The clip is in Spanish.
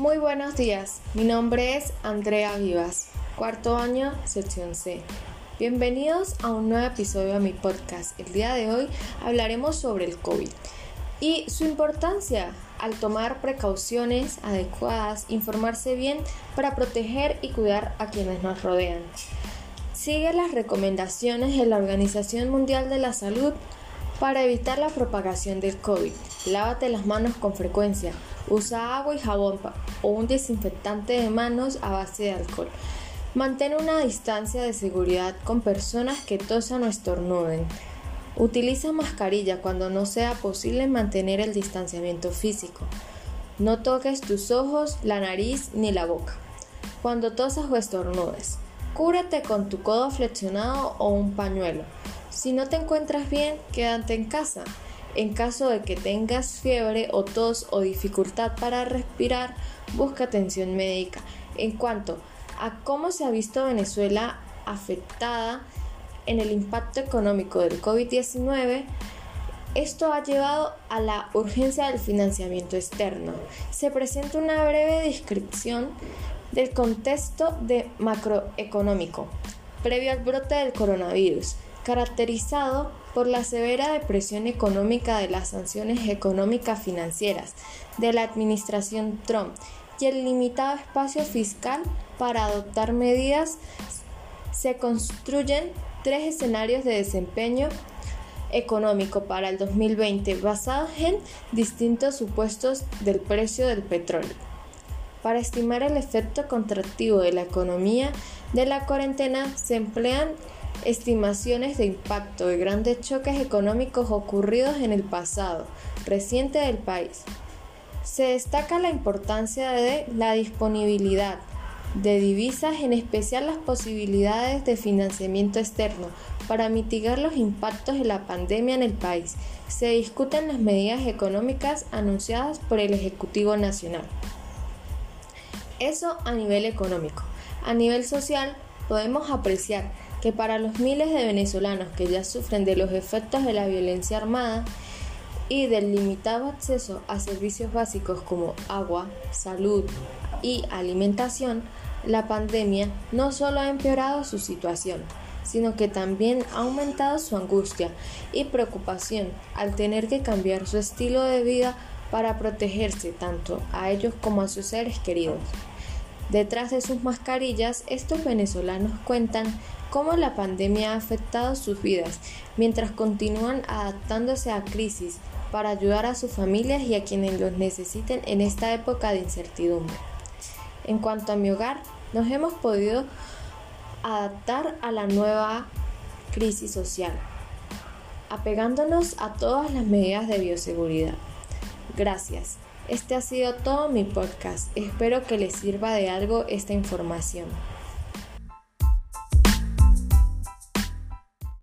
Muy buenos días, mi nombre es Andrea Vivas, cuarto año, sección C. Bienvenidos a un nuevo episodio de mi podcast. El día de hoy hablaremos sobre el COVID y su importancia al tomar precauciones adecuadas, informarse bien para proteger y cuidar a quienes nos rodean. Sigue las recomendaciones de la Organización Mundial de la Salud para evitar la propagación del COVID. Lávate las manos con frecuencia. Usa agua y jabón o un desinfectante de manos a base de alcohol. Mantén una distancia de seguridad con personas que tosan o estornuden. Utiliza mascarilla cuando no sea posible mantener el distanciamiento físico. No toques tus ojos, la nariz ni la boca. Cuando tosas o estornudes. Cúbrete con tu codo flexionado o un pañuelo. Si no te encuentras bien, quédate en casa. En caso de que tengas fiebre o tos o dificultad para respirar, busca atención médica. En cuanto a cómo se ha visto Venezuela afectada en el impacto económico del COVID-19, esto ha llevado a la urgencia del financiamiento externo. Se presenta una breve descripción del contexto de macroeconómico previo al brote del coronavirus, caracterizado por la severa depresión económica de las sanciones económicas financieras de la administración Trump y el limitado espacio fiscal para adoptar medidas, se construyen tres escenarios de desempeño económico para el 2020 basados en distintos supuestos del precio del petróleo. Para estimar el efecto contractivo de la economía de la cuarentena se emplean estimaciones de impacto de grandes choques económicos ocurridos en el pasado reciente del país. Se destaca la importancia de la disponibilidad de divisas, en especial las posibilidades de financiamiento externo para mitigar los impactos de la pandemia en el país. Se discuten las medidas económicas anunciadas por el Ejecutivo Nacional. Eso a nivel económico. A nivel social, podemos apreciar que para los miles de venezolanos que ya sufren de los efectos de la violencia armada y del limitado acceso a servicios básicos como agua, salud y alimentación, la pandemia no solo ha empeorado su situación, sino que también ha aumentado su angustia y preocupación al tener que cambiar su estilo de vida para protegerse tanto a ellos como a sus seres queridos. Detrás de sus mascarillas, estos venezolanos cuentan cómo la pandemia ha afectado sus vidas, mientras continúan adaptándose a crisis para ayudar a sus familias y a quienes los necesiten en esta época de incertidumbre. En cuanto a mi hogar, nos hemos podido adaptar a la nueva crisis social, apegándonos a todas las medidas de bioseguridad. Gracias. Este ha sido todo mi podcast. Espero que les sirva de algo esta información.